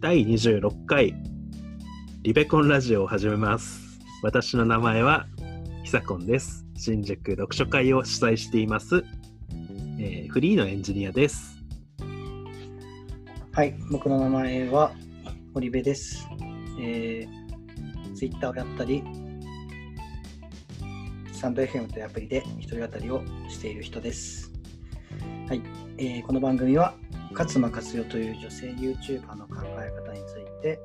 第26回リベコンラジオを始めます。私の名前はひさこんです。新宿読書会を主催しています、えーフリーのエンジニアです。はい、僕の名前は堀部です。えー、ツイッターをやったり、スタンド FM というアプリで一人語りをしている人です。はい、えーこの番組は勝間勝代という女性 YouTuber の考え方について、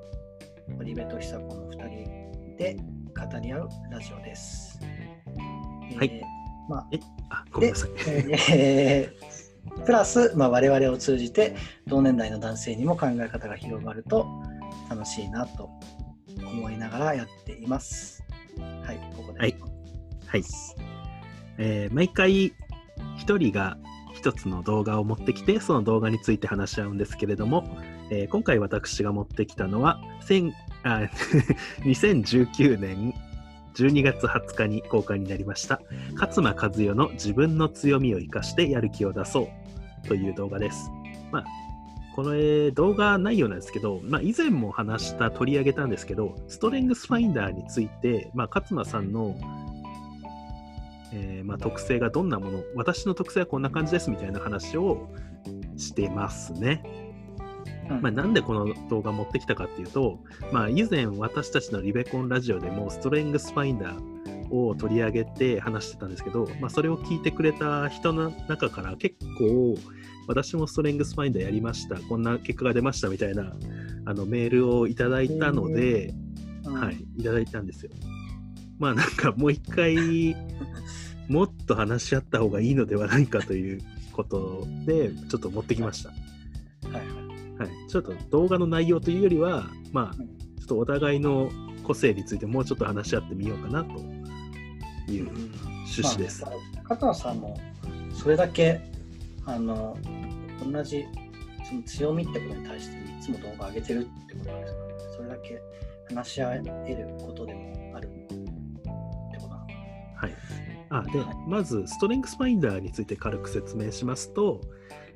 堀部と久子の2人で語り合うラジオです。はいえーまあえ、あ、ごめんなさい。えープラス、まあ、我々を通じて同年代の男性にも考え方が広がると楽しいなと思いながらやっています。はい、ここで。はいはい。えー毎回一人が一つの動画を持ってきて、その動画について話し合うんですけれども、えー今回私が持ってきたのは、あ 2019年12月20日に公開になりました、勝間和代の自分の強みを生かしてやる気を出そうという動画です。まあこの、動画内容なんですけど、まあ、以前も話した、取り上げたんですけど、ストレングスファインダーについて、まあ、勝間さんのえーまあ、特性がどんなもの私の特性はこんな感じですみたいな話をしてますね。うんまあ、なんでこの動画持ってきたかっていうと、まあ、以前私たちのリベコンラジオでもストレングスファインダーを取り上げて話してたんですけど、まあ、それを聞いてくれた人の中から結構私もストレングスファインダーやりましたこんな結果が出ましたみたいなあのメールをいただいたので、うんはい、いただいたんですよ。まあなんかもう一回 もっと話し合った方がいいのではないかということでちょっと持ってきました。はい。はい。はい、ちょっと動画の内容というよりは、まあうん。ちょっとお互いの個性についてもうちょっと話し合ってみようかなという趣旨です。まあ、片野さんもそれだけあの同じその強みってことに対していつも動画上げてるってことですから、ね、それだけ話し合えることでもあるってことなのかはい、あでまずストレングスファインダーについて軽く説明しますと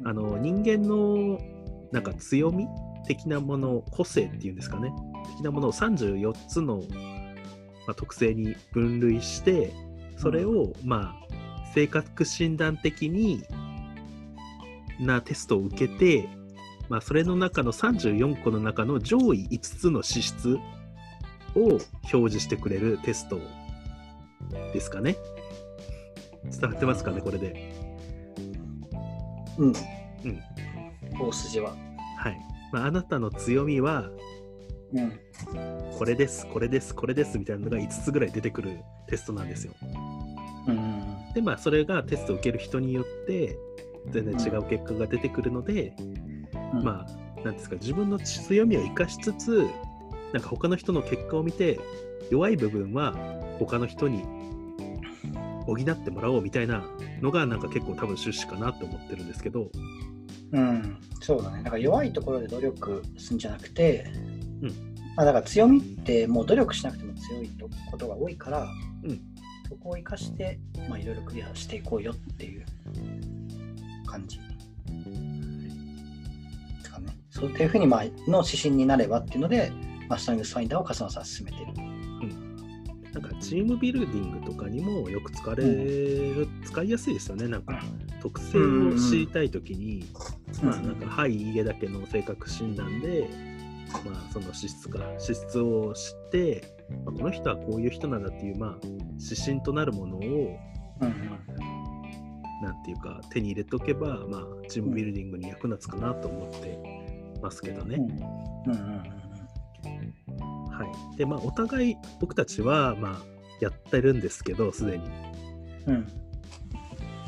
あの人間のなんか強み的なもの個性っていうんですかね。的なものを34つの、まあ、特性に分類してそれを、まあ性格診断的になテストを受けて、まあ、それの中の34個の中の上位5つの資質を表示してくれるテストですかね伝わってますかねこれでうん。うん大筋は。はい、まあ、あなたの強みはうん。これですこれですこれですみたいなのが5つぐらい出てくるテストなんですようん。でまあそれがテストを受ける人によって全然違う結果が出てくるので、うん、まあなんですか自分の強みを生かしつつなんか他の人の結果を見て弱い部分は他の人に補ってもらおうみたいなのがなんか結構多分趣旨かなって思ってるんですけど、うん、そうだね。だから弱いところで努力するんじゃなくて、うんまあ、だから強みってもう努力しなくても強いとことが多いから、うんそこを生かして、まあ、いろいろクリアしていこうよっていう感じ。ですかね。そうっていうふうに、まあ、の指針になればっていうので、まあ、ストリングスファインダーを笠野さん進めてる。なんかチームビルディングとかにもよく使われる、使いやすいですよね。なんか特性を知りたいときに、まあなんかはいいいえだけの性格診断で、まあ、その資質か資質を知って、まあ、この人はこういう人なんだっていう、まあ、指針となるものをうんうん。なんていうか手に入れておけば、まあ、チームビルディングに役立つかなと思ってますけどね。うんうんでまあお互い僕たちは、まあ、やってるんですけどすでに。うんうん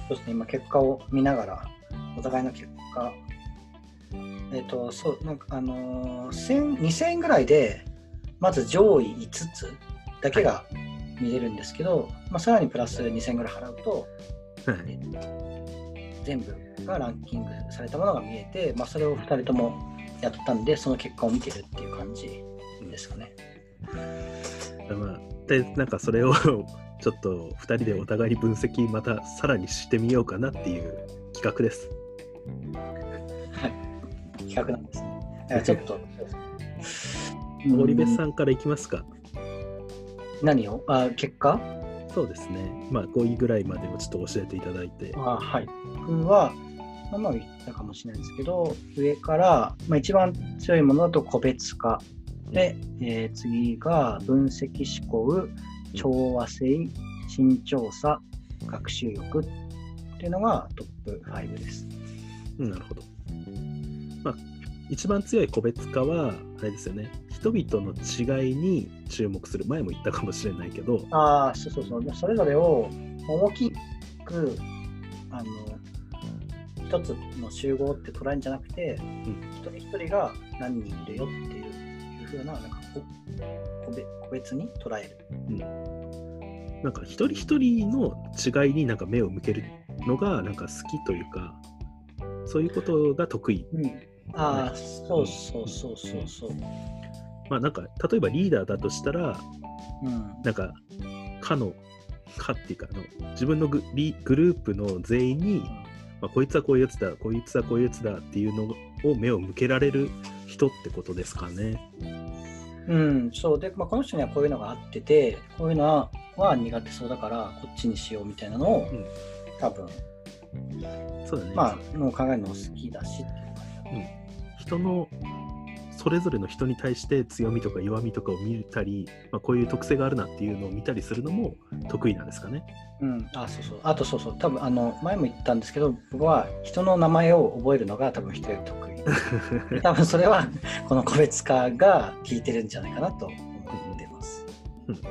そうですね、今結果を見ながら、お互いの結果、えっ、と、そう、なんかあのー、1000 2000円ぐらいで、まず上位5つだけが見れるんですけど、まあ、さらにプラス2000円ぐらい払うと、はい全部がランキングされたものが見えて、まあ、それを2人ともやったんで、その結果を見てるっていう感じですかね。まあ、でなんかそれを ちょっと2人でお互いに分析またさらにしてみようかなっていう企画です。はい。企画なんですね。ちょっと、森部ん。さんからいきますか。何を？あ結果？そうですね。まあ、5位ぐらいまでをちょっと教えていただいて。あはい。僕は、まあ、まあ言ったかもしれないんですけど、上から、まあ、一番強いものだと個別化。で、えー次が分析思考、調和性、慎重さ、学習力っていうのがトップ5です。うん、なるほど。まあ、一番強い個別化は、あれですよね。人々の違いに注目する。前も言ったかもしれないけど、ああ、そうそうそう。でそれぞれを大きく、あの、一つの集合って捉えるんじゃなくて、一人一人が何人いるよっていういうふうな、なんかこ個別個別に捉える。なんか一人一人の違いになんか目を向けるのがなんか好きというか、そういうことが得意。ああ、そうそうそうそうそう。まあなんか、例えばリーダーだとしたら、うん。なんか、かの、かっていうかあの、自分のグリグループの全員に、まあ、こいつはこういうやつだ、こいつはこういうやつだっていうのを目を向けられる人ってことですかね。うん、そうで、まあ、この人にはこういうのがあってて、こういうのはは苦手そうだから、こっちにしようみたいなのを、うん多分、そうだね。まあ、もう考えるの好きだしっていう感じだと人のそれぞれの人に対して強みとか弱みとかを見たり、まあ、こういう特性があるなっていうのを見たりするのも得意なんですかね。うん、あそうそう。あとそうそう。多分あの前も言ったんですけど僕は人の名前を覚えるのが多分人より得意。多分それはこの個別化が効いてるんじゃないかなと思ってます、うん。はい。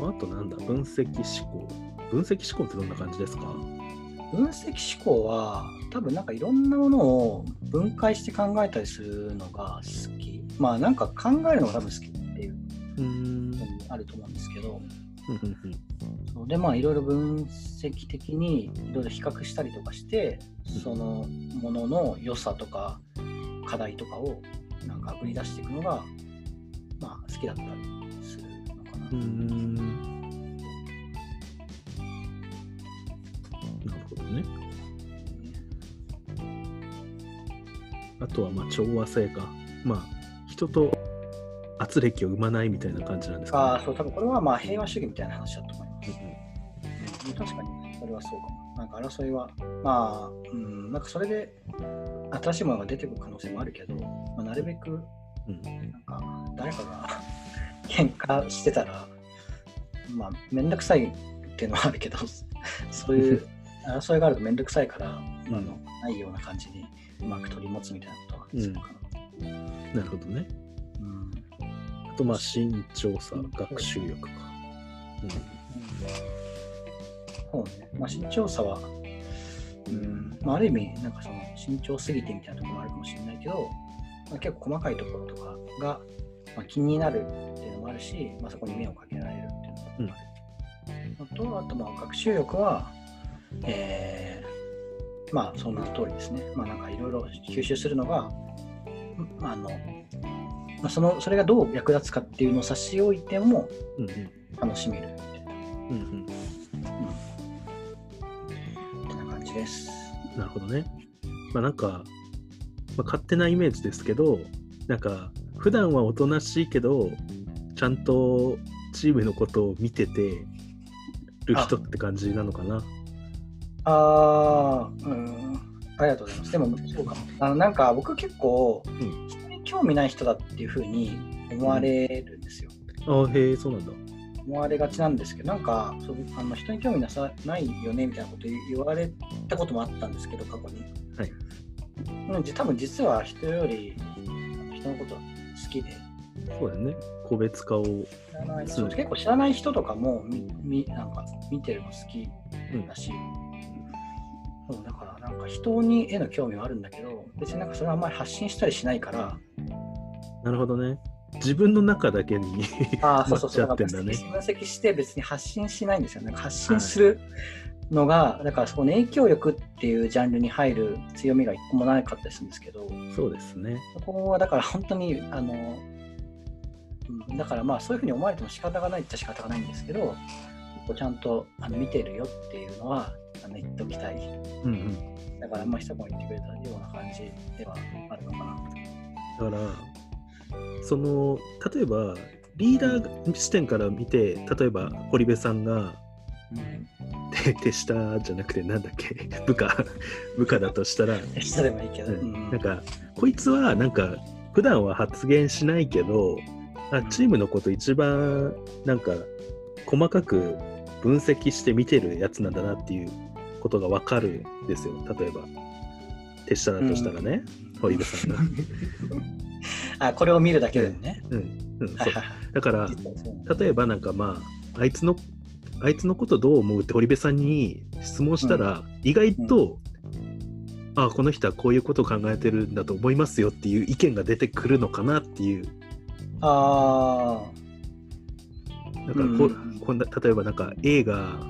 まあ、あとなんだ、分析思考。分析思考ってどんな感じですか？分析思考は多分なんかいろんなものを分解して考えたりするのが好き。まあなんか考えるのが多分好きっていう。のもあると思うんですけど。そう。でまあいろいろ分析的にいろいろ比較したりとかしてそのものの良さとか課題とかをなんか売り出していくのがまあ好きだったりするのか。なあとはまあ調和性か。まあ人と圧力を生まないみたいな感じなんですか、ああそう多分これはまあ平和主義みたいな話だと思います。ね。うん確かにそれはそうかも。なんか争いはまあ、うん、なんかそれで新しいものが出てくる可能性もあるけど、まあ、なるべくうんうんなんか誰かが 喧嘩してたら、まあ、めんどくさいっていうのはあるけど、そういう 争いがあるとめんどくさいから、うんあのないような感じにうまく取り持つみたいなことはするかな。なるほどね。うんあとまあ慎重さ、学習力か。そうね。まあ、慎重さは、うんまあ、ある意味、なんかその慎重すぎてみたいなところもあるかもしれないけど、まあ、結構細かいところとかが、まあ、気になるっていうのもあるし、まあ、そこに目をかけられるっていうのもある。あと、あとまあ学習力は、えーまあそんな通りですね。まあなんかいろいろ吸収するのが、うんあの、まあ、そのそれがどう役立つかっていうのを差し置いてもうんうん楽しめるみたいな。うんこんな感じです。うん、なるほどね。まあなんか、まあ、勝手なイメージですけど、なんか普段はおとなしいけど、ちゃんとチームのことを見ててる人って感じなのかな。あー、うん、ありがとうございます。でも、そうかも。あのなんか僕結構、ん人に興味ない人だっていうふうに思われるんですよ。ああ、へえ、そうなんだ。思われがちなんですけど、なんかそうあの人に興味なさないよねみたいなこと言われたこともあったんですけど、過去に。はい。うんじ多分実は人より人のことは好きで、そうだよね。個別化を。結構知らない人とかもみみなんか見てるの好きうんだし、そうだからなんか人にへの興味はあるんだけど別になんかそれはあんまり発信したりしないからなるほどね。自分の中だけに。ああそうそうそうなっちゃってんだね分析して別に発信しないんですよなんか発信するのが、だからそこの影響力っていうジャンルに入る強みが一個もなかったりするんですけどそうですね。そこはだから本当にあの、うん、だからまあそういうふうに思われても仕方がないっちゃ仕方がないんですけど結構ちゃんとあの見てるよっていうのはあの言っておきたい。うんうん。だから、まあ、一言言ってくれたような感じではあるのかな。だから、その、例えば、リーダー視点から見て、例えば、堀部さんが、て手下じゃなくて、なんだっけ、部下、部下だとしたら、手下でもいいけど、ううん。んなんか、こいつは、なんか、普段は発言しないけど、あチームのこと一番、なんか、細かく分析して見てるやつなんだなっていうことがわかるんですよ。例えば、手下だとしたらね、堀部さんが。あ、これを見るだけでね。うん、うん、そう。はいはいはい。だから、例えばなんかまあ、あいつの、あいつのことどう思う？って堀部さんに質問したら、意外と、あこの人はこういうことを考えてるんだと思いますよっていう意見が出てくるのかなっていう、あなんかこ,、うん。こんな例えばなんか映画、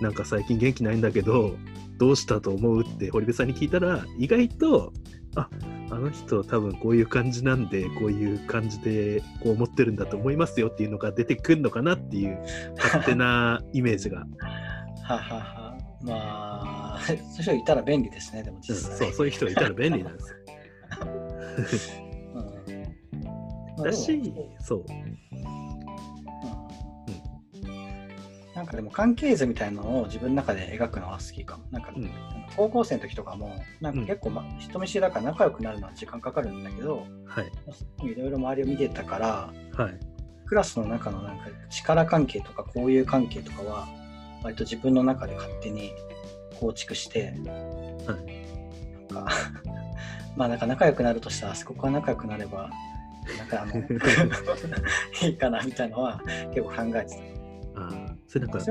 なんか最近元気ないんだけど、どうしたと思うって堀部さんに聞いたら、意外と、ああの人多分こういう感じなんで、こういう感じでこう思ってるんだと思いますよっていうのが出てくるのかなっていう勝手なイメージが。あ、ははは。まあ、そういう人いたら便利ですね、でもうん実際。そう、そういう人がいたら便利なんですよ。だしそう。なんかでも関係図みたいなのを自分の中で描くのは好きかも。なんか、うん高校生の時とかも、なんか結構、ま人見知りだから仲良くなるのは時間かかるんだけど、はい。いろいろ周りを見てたから、はい。クラスの中のなんか力関係とか交友関係とかは、割と自分の中で勝手に構築して、なんか、まあなんか仲良くなるとしたら、あそこは仲良くなれば、なんかあの、いいかなみたいなのは結構考えてた。ああ、それなんか、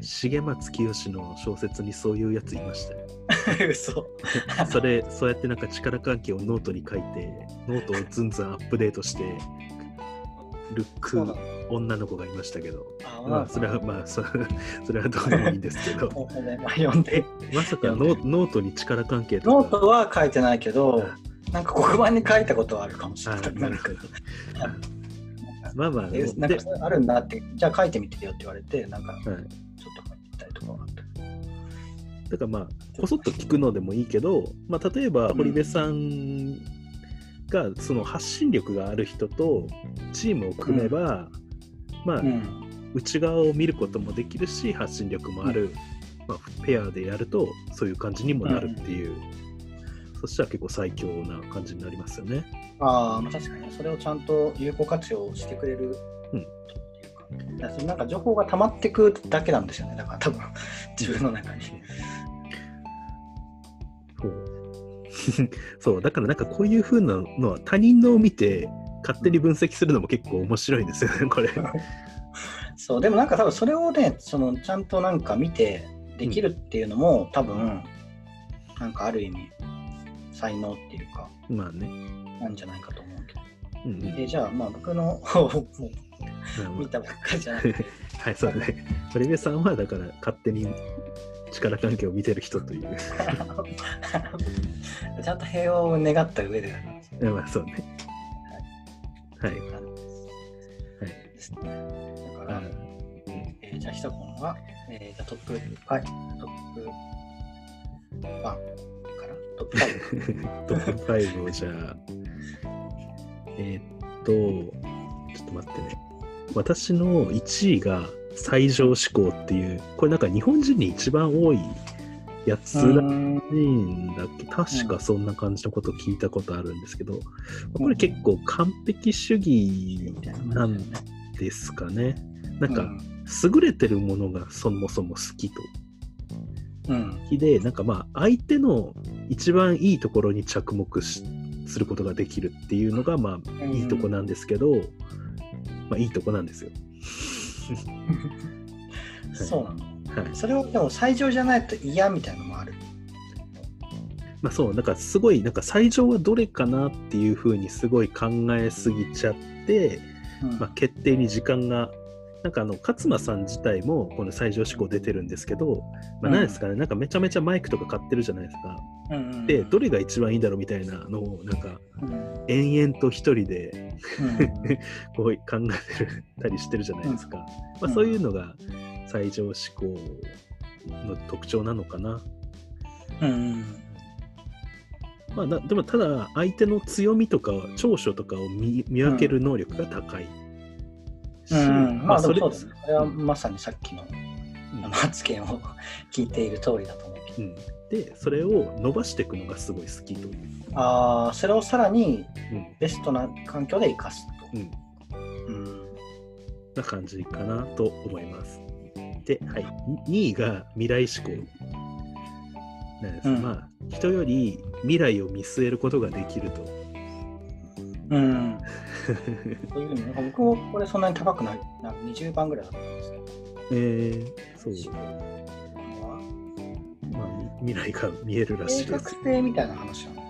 重松清の小説にそういうやついました。嘘。それ、そうやってなんか力関係をノートに書いて、ノートをずんずんアップデートしてるそうなの女の子がいましたけど、あまあ、それは、まあ、そ それはどうでもいいんですけど、まあ、読んで。まさかノノートに力関係とか？ノートは書いてないけど、なんか黒板に書いたことはあるかもしれない。あなるほどまあまあ、えなんでかあるんだって、じゃあ書いてみてよって言われて、なんかちょっはいと書いてみたりとかはあった。だからまあ、こそっと聞くのでもいいけど、まあ、例えば堀部さんがその発信力がある人とチームを組めば、まあ、うん。内側を見ることもできるし、発信力もある、まあ、ペアでやるとそういう感じにもなるっていう、そしたら結構最強な感じになりますよね。ああ、まあ確かに、それをちゃんと有効活用してくれるうんなんか情報が溜まってくだけなんですよね、だから多分、自分の中に。そう そうだからなんかこういう風なのは他人のを見て勝手に分析するのも結構面白いんですよね、これ。そう、でもなんか多分それをね、そのちゃんとなんか見てできるっていうのも、多分、なんかある意味、才能っていうか、まあね。なんじゃないかと思うけど。うんうんえじゃあ、まあ僕の方をも見たばっかりじゃなくて、はい、そうだね。堀部さんはだから勝手に力関係を見てる人という。ちゃんと平和を願った上でだまあそうね。はい。はい。ですね。だから、あえーじゃあ、ひとこんは、えーじゃあトップ5、トップ1から、トップ5。トップ5をじゃあ、えーっと、ちょっと待ってね。私の1位が最上志向っていう、これなんか日本人に一番多いやつらしいんだっけ確かそんな感じのことを聞いたことあるんですけど、これ結構完璧主義ななんですかね。なんか、うん優れてるものがそもそも好きと。うん。好きで、なんかまあ、相手の一番いいところに着目しすることができるっていうのが、まあ、いいとこなんですけど、まあ、いいとこなんですよ。そうなの？はい。それをでも最上じゃないと嫌みたいなのもある？まあそう、なんかすごい、なんか最上はどれかなっていうふうにすごい考えすぎちゃって、うんまあ、決定に時間が、なんかあの勝間さん自体もこの最上志向出てるんですけど、まあ、何ですかね、なんかめちゃめちゃマイクとか買ってるじゃないですか。うんうんで、どれが一番いいんだろうみたいなのを、なんかうん延々と一人でうん こう考えてるたりしてるじゃないですか。まあ、うんそういうのが最上志向の特徴なのかな。うん。まあ、なでもただ相手の強みとか長所とかを見見分ける能力が高いし、うん、まあでもそうだそね。これはまさにさっきの発言を聞いている通りだと思うでそれを伸ばしていくのがすごい好きという、ああ、それをさらにうんベストな環境で生かすと。うん、うん。な感じかなと思います。で、はい、2位が未来志向なんです。うんまあ人より未来を見据えることができると。うん。そういうふうに、なんか僕もこれそんなに高くない、なんか20番ぐらいだったんですけど。えー、そう、まあ、み未来が見えるらし計画いです。性みたいな話なの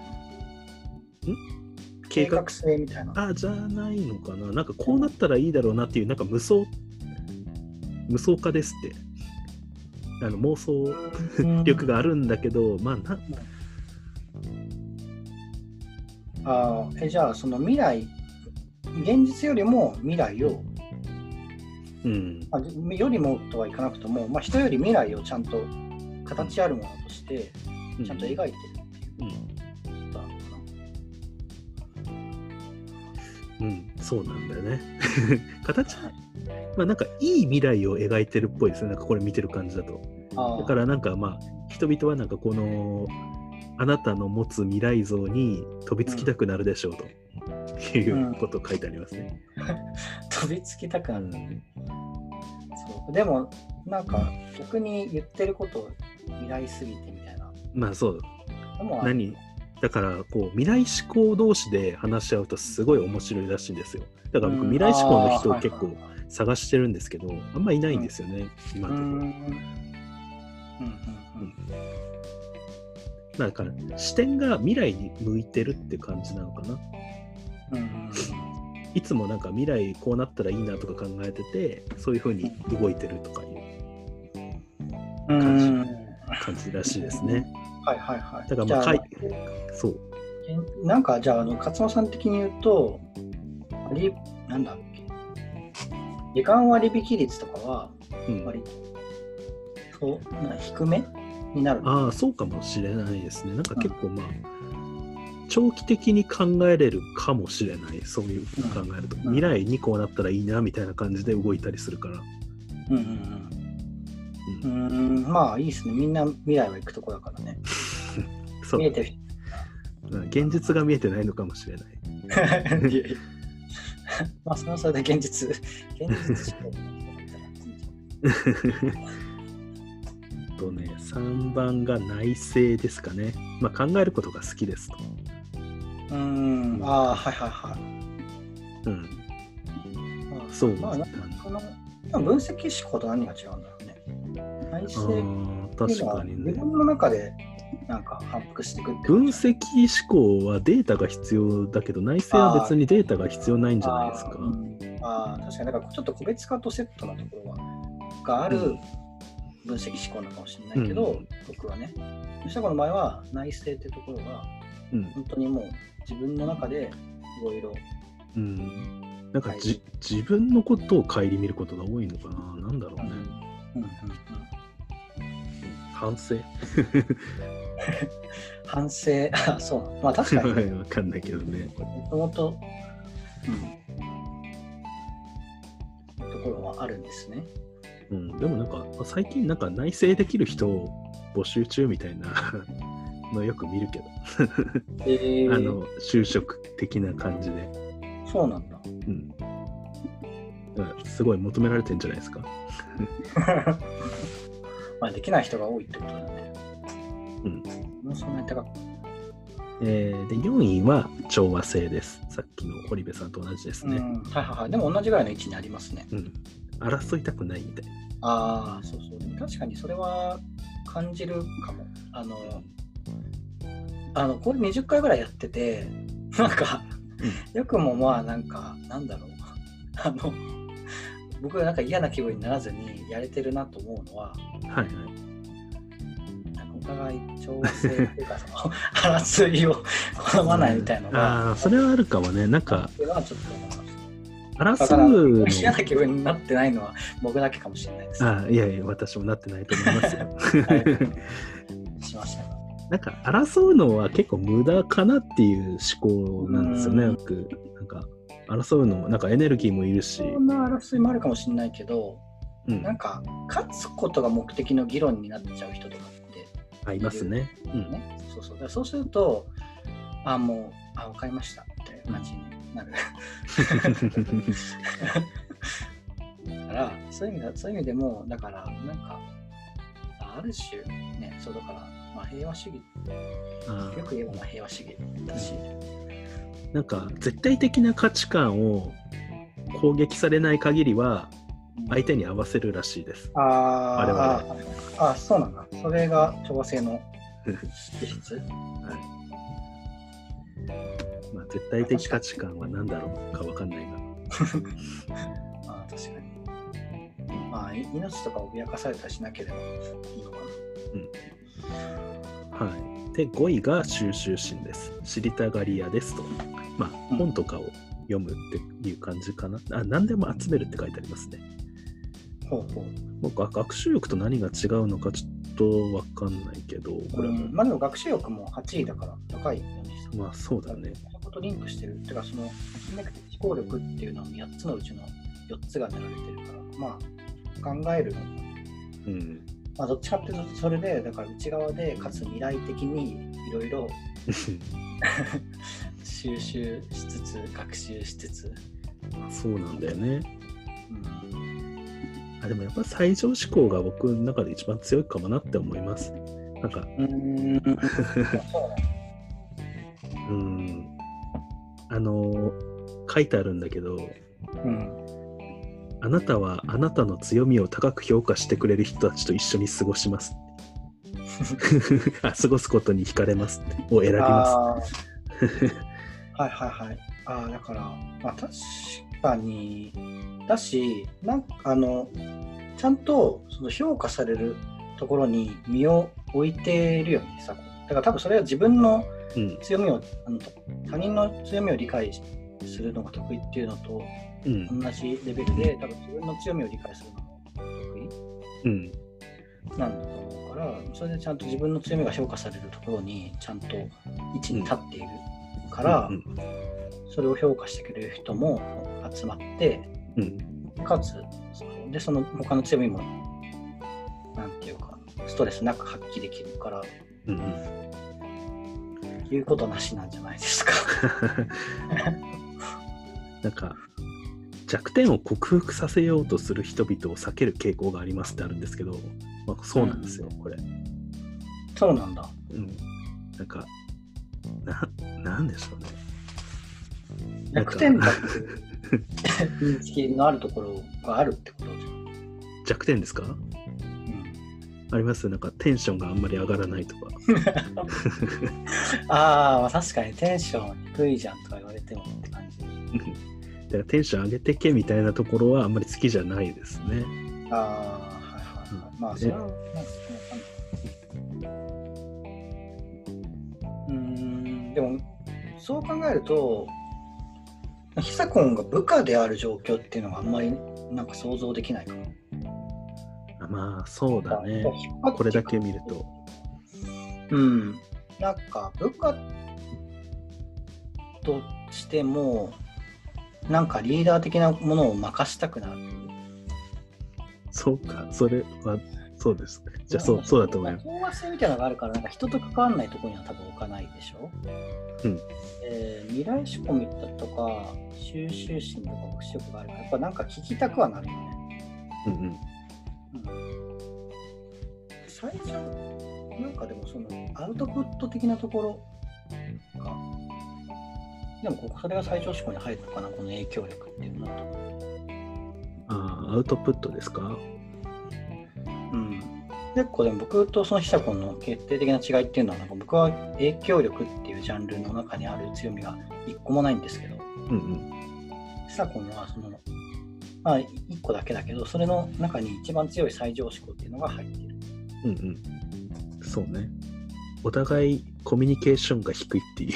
計画？計画性みたいな。あじゃないのかななんかこうなったらいいだろうなっていうなんか無双？無双化ですってあの妄想 力があるんだけど、まあなあーえじゃあその未来現実よりも未来を、うん。あよりもとはいかなくとも、まあ、人より未来をちゃんと形あるものとしてちゃんと描いてるっていううんことなのかうん、そうなんだよね。形な、はいまあなんかいい未来を描いてるっぽいですね。なんかこれ見てる感じだと。だからなんかまあ人々はなんかこのあなたの持つ未来像に飛びつきたくなるでしょうと。いうことを書いてありますね。飛びつきたくなる、そう。でもなんか逆に言ってること未来すぎてみたいな。まあそう。何？だからこう未来志向同士で話し合うとすごい面白いらしいんですよ。だから僕うん。未来志向の人を結構探してるんですけどあんまいないんですよね、今うのところ。んうんから視点が未来に向いてるって感じなのかな。うんうんいつもなんか未来こうなったらいいなとか考えててそういうふうに動いてるとかいううん感じうん感じらしいですね。はいはいはい。だからまあそう。えなんかじゃあ、あの勝野さん的に言うと、割なんだっけ、時間割引率とかは、うん、割と、そう、な低めになる。のああそうかもしれないですね。なんか結構まあ長期的に考えれるかもしれない。そういうふうに考えると、ん。未来にこうなったらいいなみたいな感じで動いたりするから。うんうんうん。うーん、まあいいですね。みんな未来は行くとこだからね。そう。見えてる現実が見えてないのかもしれない。いやいや。まあ、それはそれで現実、現実思考の人だったらいとね3番が内政ですかね。まあ考えることが好きですと。うーん、ああ、はいはいはい。うん、まあそう。まあ、なんかこの多分分析思考と何が違うんだろうね。内あ政確かにね自。分の中でなんか反復していくって分析思考はデータが必要だけど内政は別にデータが必要ないんじゃないですか。ああー確かに、だからちょっと個別化とセットなところはがあるうん分析思考なのかもしれないけど、うん。僕はね。そしたらこの場合は内政っていうところがうん。本当にもう自分の中でいろいろうん、なんかじ、自分のことを顧みることが多いのかな。なんだろうね。うん。うんうん反省？反省、あそう。まあ確かに、ね、わかんないけどね。もともと、うん、ところはあるんですね。うん、でもなんか、最近なんか内政できる人を募集中みたいな のよく見るけど、えーあの、就職的な感じで。そうなんだ。うん。すごい求められてんじゃないですか。まあできない人が多いってことだよね。うん。もうそんなに高く。えーで、4位は調和性です。さっきの堀部さんと同じですね。うん、はいはいはい。でも同じぐらいの位置にありますね。うん。争いたくないみたいな。ああ、そうそう。確かにそれは感じるかも。あの、あの、これ20回ぐらいやってて、なんか、よくもまあなんか、なんだろう。あの、僕がなんか嫌な気分にならずにやれてるなと思うのは、はいはい。なんかお互い調和性っていうか、その 争いを好まないみたいなのが、ああ、それはあるかもね。なんか、っていうのはちょっと争う嫌の。な気分になってないのは僕だけかもしれないです。ああ、いやいや、私もなってないと思いますよ。はいしましたが。なんか争うのは結構無駄かなっていう思考なんですよね、うん僕。なんか争うのも、なんかエネルギーもいるし、そんな争いもあるかもしれないけど、うんなんか勝つことが目的の議論になっちゃう人とかってあいますね。うん。ね、そうそうそうすると、あ、もう、あ、わかりましたみたいな感じになる。だから、そういう意味だそういう意味でも、だから、なんか、あある種、ね、そうだから、まあ、平和主義、あよく言えばまあ平和主義だし、なんか絶対的な価値観を攻撃されない限りは相手に合わせるらしいです。あ我々あああ、そうなんだ。それが調和性の資質まあ、絶対的価値観は何だろうかわかんないが。あ あ、確かに。まあ、い命とか脅かされたりしなければいいのかな。はい。で、5位が収集心です。知りたがり屋ですと。まあ、うん本とかを読むっていう感じかな。あ、何でも集めるって書いてありますね。ほうほう。もうが学習欲と何が違うのかちょっとわかんないけど、これも。うんまあでも学習力も8位だから高いよね。まあ、そうだね。とリンクしてる。てか、その、戦略的思考力っていうのは8つのうちの4つが狙われてるから、まあ、考えるのも、うん。まあ、どっちかっていうと、それで、だから内側で、かつ未来的にいろいろ 収集しつつ、学習しつつ、そうなんだよね。うん、あでもやっぱ最上志向が僕の中で一番強いかもなって思います。なんか、うーん。うん。あの、書いてあるんだけど、うん。あなたはあなたの強みを高く評価してくれる人たちと一緒に過ごします。あ過ごすことに惹かれますを選びまあーはいはいはい。ああ、だから、まあ確かに、だし、なんかあの、ちゃんとその評価されるところに身を置いてるよね、さ。だから多分それは自分の。強みを、あの他人の強みを理解するのが得意っていうのとうん。同じレベルで、多分自分の強みを理解するのも得意うん。なんだと思うから、それでちゃんと自分の強みが評価されるところにちゃんと位置に立っているから、うんそれを評価してくれる人も集まって、うん。かつ、そので、その他の強みも、なんていうか、ストレスなく発揮できるから、うん。うん。言うことなしなんじゃないですか。なんか、弱点を克服させようとする人々を避ける傾向がありますってあるんですけど、まあ、そうなんですよ、これ。そうなんだ。うん。なんか、な、なんでしょうね。弱点だって 認識のあるところがあるってことじ弱点ですか？ゃん。うんありますなんかテンションがあんまり上がらないとか。ああ、まあ確かにテンション低いじゃんとか言われてもって感じ。だからテンション上げてけみたいなところはあんまり好きじゃないですね。ああ、はいはいはい。まあ、それは、うーん、でも、そう考えると、ヒサコンが部下である状況っていうのがあんまりなんか想像できないかも。あまあそうだね。これだけ見ると。うん。なんか部下としても、なんかリーダー的なものを任したくなる。そうか、それはそうですね。じゃあそうそうだと思います。飽和性みたいなのがあるから、なんか人と関わらないところには多分置かないでしょ？うんえー未来仕込みだとか、収集心とか学習力があるから、やっぱなんか聞きたくはなるよね。うんうん。うん、最初、なんかでもそのアウトプット的なところが、でもここそれが最上志向に入るのかな、この影響力っていうのと。ああ、アウトプットですか？うん、結構でも僕とそのヒサコンの決定的な違いっていうのはなんか僕は影響力っていうジャンルの中にある強みが一個もないんですけどうんうん。ヒサコンはそのまあ一個だけだけどそれの中に一番強い最上志向っていうのが入ってるうんうん。そうね。お互いコミュニケーションが低いっていう。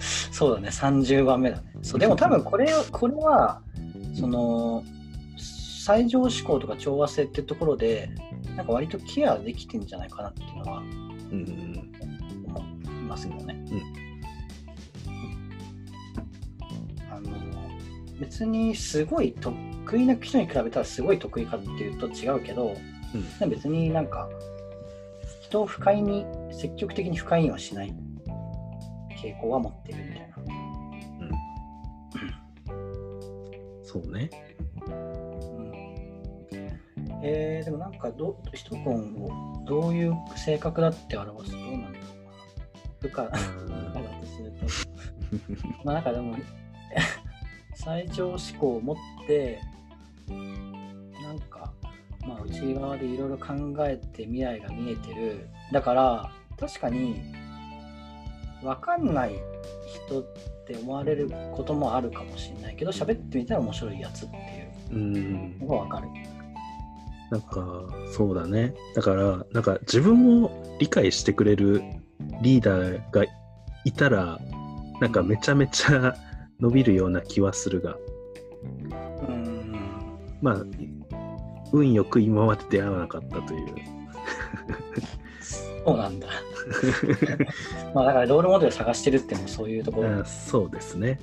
そうだね30番目だねそうでも多分これをこれはその最上志向とか調和性っていうところでなんか割とケアできてんじゃないかなっていうのはうんうん思いますよね。あ別にすごい得意な人に比べたらすごい得意かっていうと違うけど、うん別になんか人を不快に積極的に不快にはしない傾向は持ってるみたいな。そうね。うんえーでもなんかどヒトコンをどういう性格だって表すとどうなんだろうな。部下部下だとすると。まあなんかでも最上思考を持ってなんかまあ内側でいろいろ考えて未来が見えてる。だから確かに分かんない人って思われることもあるかもしれないけど喋ってみたら面白いやつっていううん。のが分かる。なんかそうだね。だからなんか自分を理解してくれるリーダーがいたらなんかめちゃめちゃ伸びるような気はするが。うんまあ運よく今まで出会わなかったという。そうなんだ。まあだからロールモデル探してるっていうのもそういうところ。あそうですね。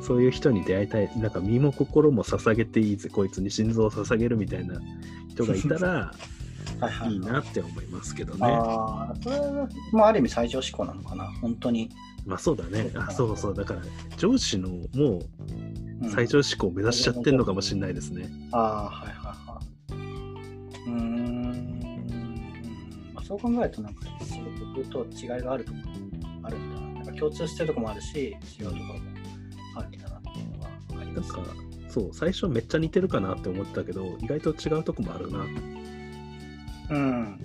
そういう人に出会いたい。なんか身も心も捧げていいぜこいつに心臓を捧げるみたいな人がいたら はいはいなって思いますけどね。ああ、それは、まあ、ある意味最上志向なのかな、本当に。まあそうだねあそうそうだから上司のもううん最上志向を目指しちゃってんのかもしれないですね。ああ、はいはいはい。うーん、まあ、そう考えると、なんか仕事と違いがあるところもあるんだな。なんか共通してるところもあるし、違うところもあるんだなっていうのが分かります。なんかそう最初めっちゃ似てるかなって思ったけど意外と違うとこもあるな。うん。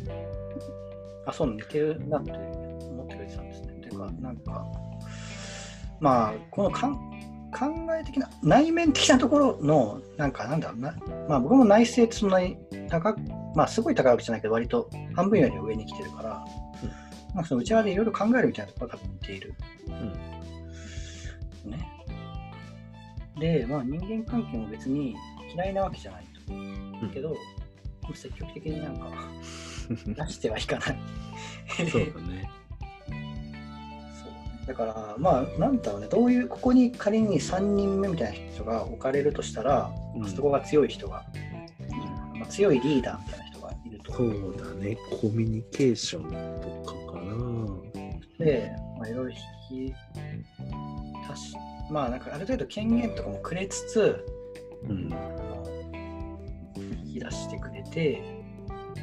あ、そう、似てるなって思っか、なんか、まあ、このかん考え的な、内面的なところの、なんか、なんだろうな、まあ、僕も内政ってそんなに高く、まあ、すごい高いわけじゃないけど、割と半分よりは上に来てるから、なんかその内側でいろいろ考えるみたいなところが多分似ている。ね。で、まあ、人間関係も別に嫌いなわけじゃないと。うんけど、積極的になんか、出してはいかない。そうだね。だから、まあ、なんだろうね、どういう、ここに仮に3人目みたいな人が置かれるとしたら、うんそこが強い人が、まあ、強いリーダーみたいな人がいると。そうだねコミュニケーションとかかな。で、まあ、いろいろ引き足し、まあ、なんかある程度権限とかもくれつつ、うん引き出してくれて、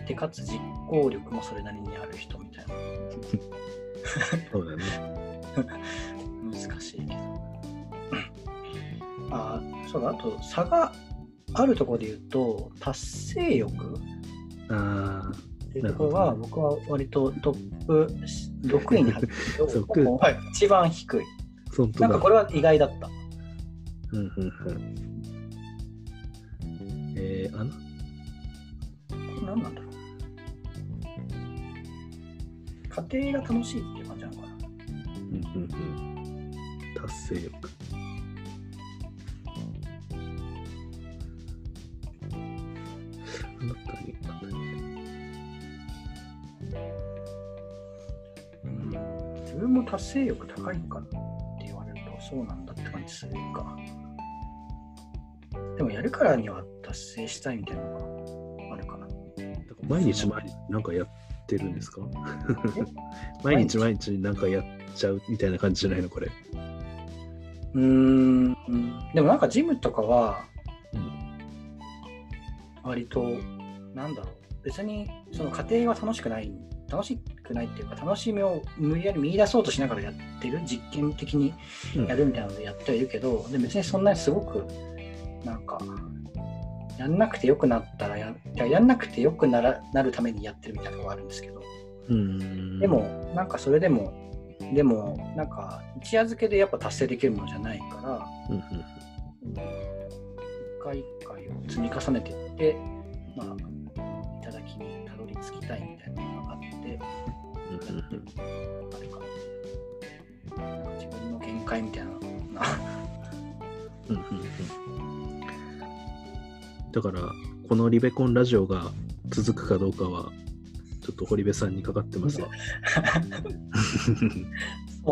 で、かつ実行力もそれなりにある人みたいな。そうだね。難しいけど。あ、そうだ、あと差があるところで言うと、達成欲？あっていうところは、僕は割とトップ 6位に入ってるけど、はい、一番低い。なんかこれは意外だった。うんうんうん。えー、あの？これ何なんだろう。家庭が楽しいうんうん。達成欲。あなたに、あなたに。自分も達成欲高いかって言われるとそうなんだって感じするか。でもやるからには達成したいみたいなの。毎日毎日なんかやってるんですか？毎日毎日なんかやっちゃうみたいな感じじゃないの？これ。うーん。でもなんかジムとかはうん割と、なんだろう。別にその家庭は楽しくない、楽しくないっていうか楽しみを無理やり見出そうとしながらやってる、実験的にうんやるみたいなのでやってはいるけど、で別にそんなにすごく、なんか、やんなくてよくなったらや、いややんなくてよくならなるためにやってるみたいなのがあるんですけど、うん。で、も、なんかそれでも、でも、なんか、一夜漬けでやっぱ達成できるものじゃないから、うんうん、一回一回を積み重ねていって、まあ、いただきにたどり着きたいみたいなのがあって、あれかな。自分の限界みたいなのが。うん。うん。うんだから、このリベコンラジオが続くかどうかは、ちちょっと堀部さんにかかってますわ。そ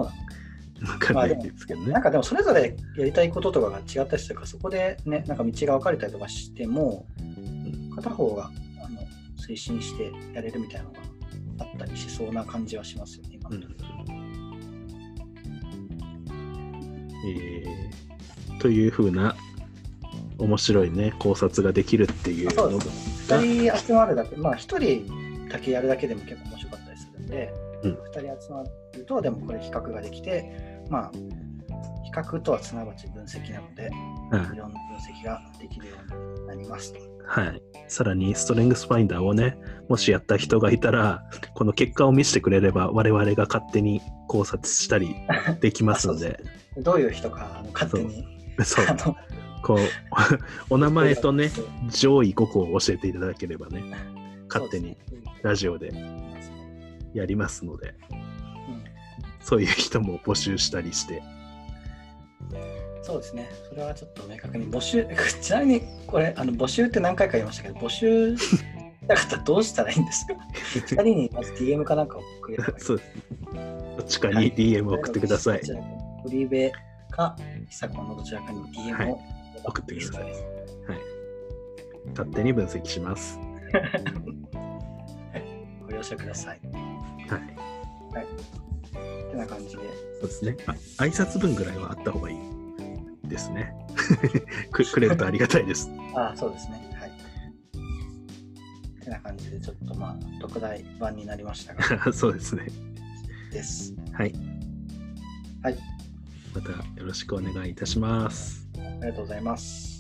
うなの。わかんないですけどね。なんかでもそれぞれやりたいこととかが違ったりするから、そこでね、なんか道が分かれたりとかしても、片方があの推進してやれるみたいなのがあったりしそうな感じはしますよね、今のとこえーというふうな面白いね考察ができるっていうのそうですが2人集まるだけ、まあ1人だけやるだけでも結構面白かったりするんで、うん。2人集まると、でもこれ比較ができて、まあ、比較とはすなわち分析なので、はいいろんな分析ができるようになりますと。はい、さらにストレングスファインダーをねもしやった人がいたらこの結果を見せてくれれば我々が勝手に考察したりできますんで。どういう人かあの勝手に。そうこう お名前とね上位5個を教えていただければね勝手にラジオでやりますのでうんそういう人も募集したりして。そうですね。それはちょっと明確に募集、ちなみにこれ、あの募集って何回か言いましたけど、募集したかったらどうしたらいいんですか ?2 人にまず DM かなんか送ればいいそうですどっちかに DM を送ってください。どちらかフリーベか、久子のどちらかに DM を、送ってくださいはい。勝手に分析します ご了承ください。はいってな感じで。そうですねあ挨拶文ぐらいはあった方がいいですね くくれるとありがたいです あそうですね。はい。ってな感じで、ちょっとまあ、特大版になりましたが、そうですねです。はいはい。またよろしくお願いいたしますありがとうございます。